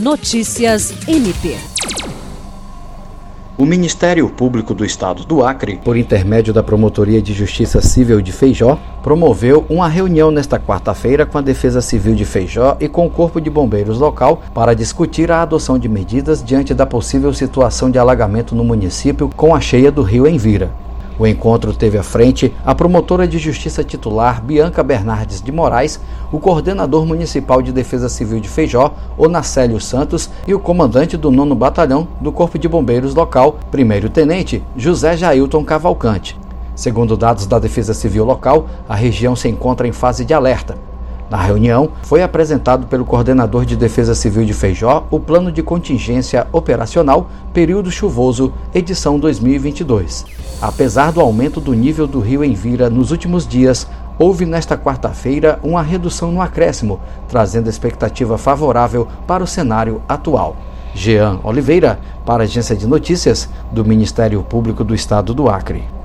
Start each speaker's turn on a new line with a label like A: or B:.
A: Notícias MP.
B: O Ministério Público do Estado do Acre, por intermédio da Promotoria de Justiça Civil de Feijó, promoveu uma reunião nesta quarta-feira com a Defesa Civil de Feijó e com o Corpo de Bombeiros local para discutir a adoção de medidas diante da possível situação de alagamento no município com a cheia do rio Envira. O encontro teve à frente a promotora de justiça titular Bianca Bernardes de Moraes, o coordenador municipal de defesa civil de Feijó, Onacélio Santos, e o comandante do 9 Batalhão do Corpo de Bombeiros local, primeiro-tenente José Jailton Cavalcante. Segundo dados da Defesa Civil local, a região se encontra em fase de alerta. Na reunião, foi apresentado pelo coordenador de Defesa Civil de Feijó o Plano de Contingência Operacional Período Chuvoso, edição 2022. Apesar do aumento do nível do rio Envira nos últimos dias, houve nesta quarta-feira uma redução no acréscimo, trazendo expectativa favorável para o cenário atual. Jean Oliveira, para a Agência de Notícias do Ministério Público do Estado do Acre.